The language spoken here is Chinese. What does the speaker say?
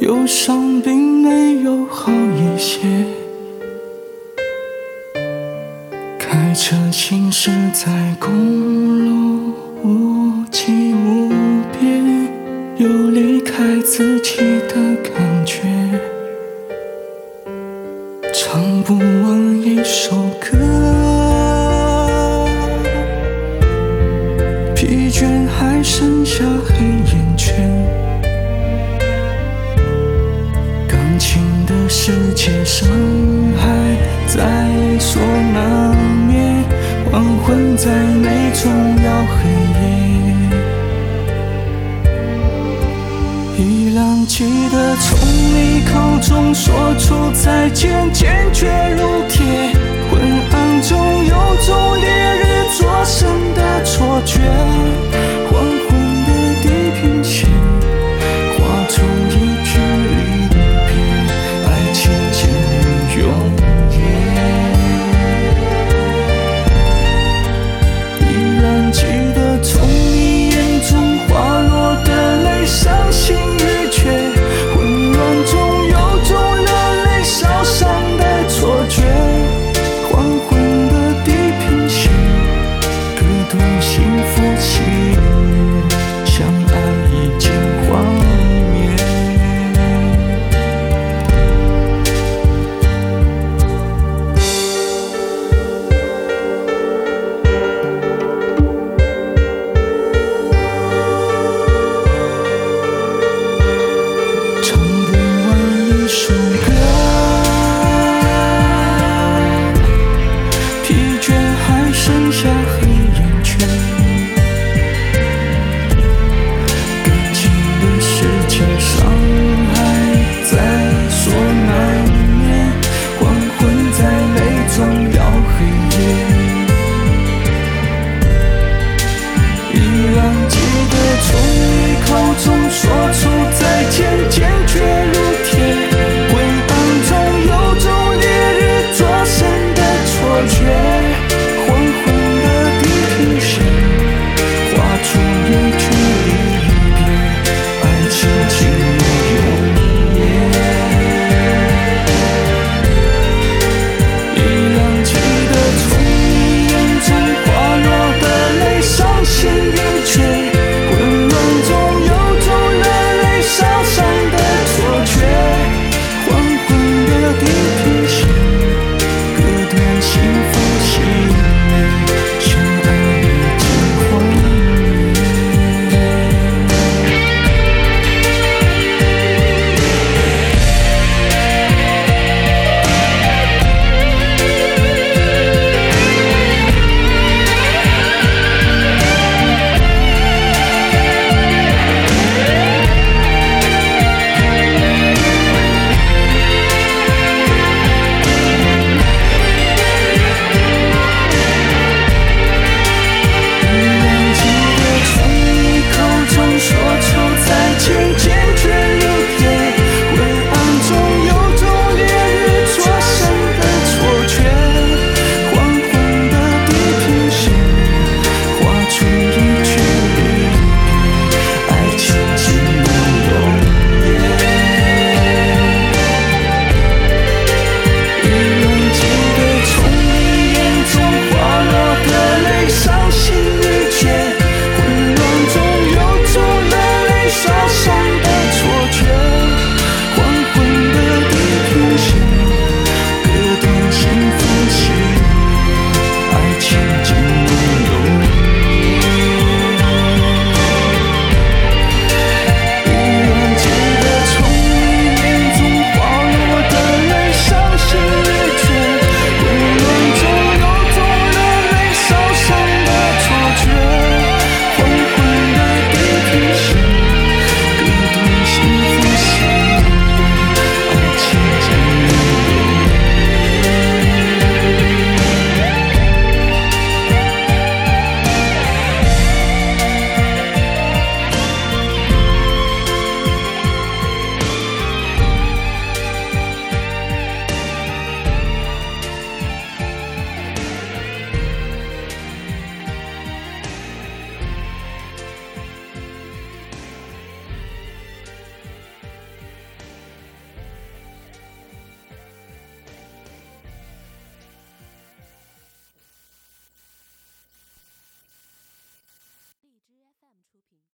忧伤并没有好一些。开车行驶在公路，无际无边，有离开自己的感觉。唱不完一首歌，疲倦还剩感情的世界，伤害在所难免，黄昏再美，终要黑夜。依然记得从你口中说出再见，坚决如铁。昏暗中有心说出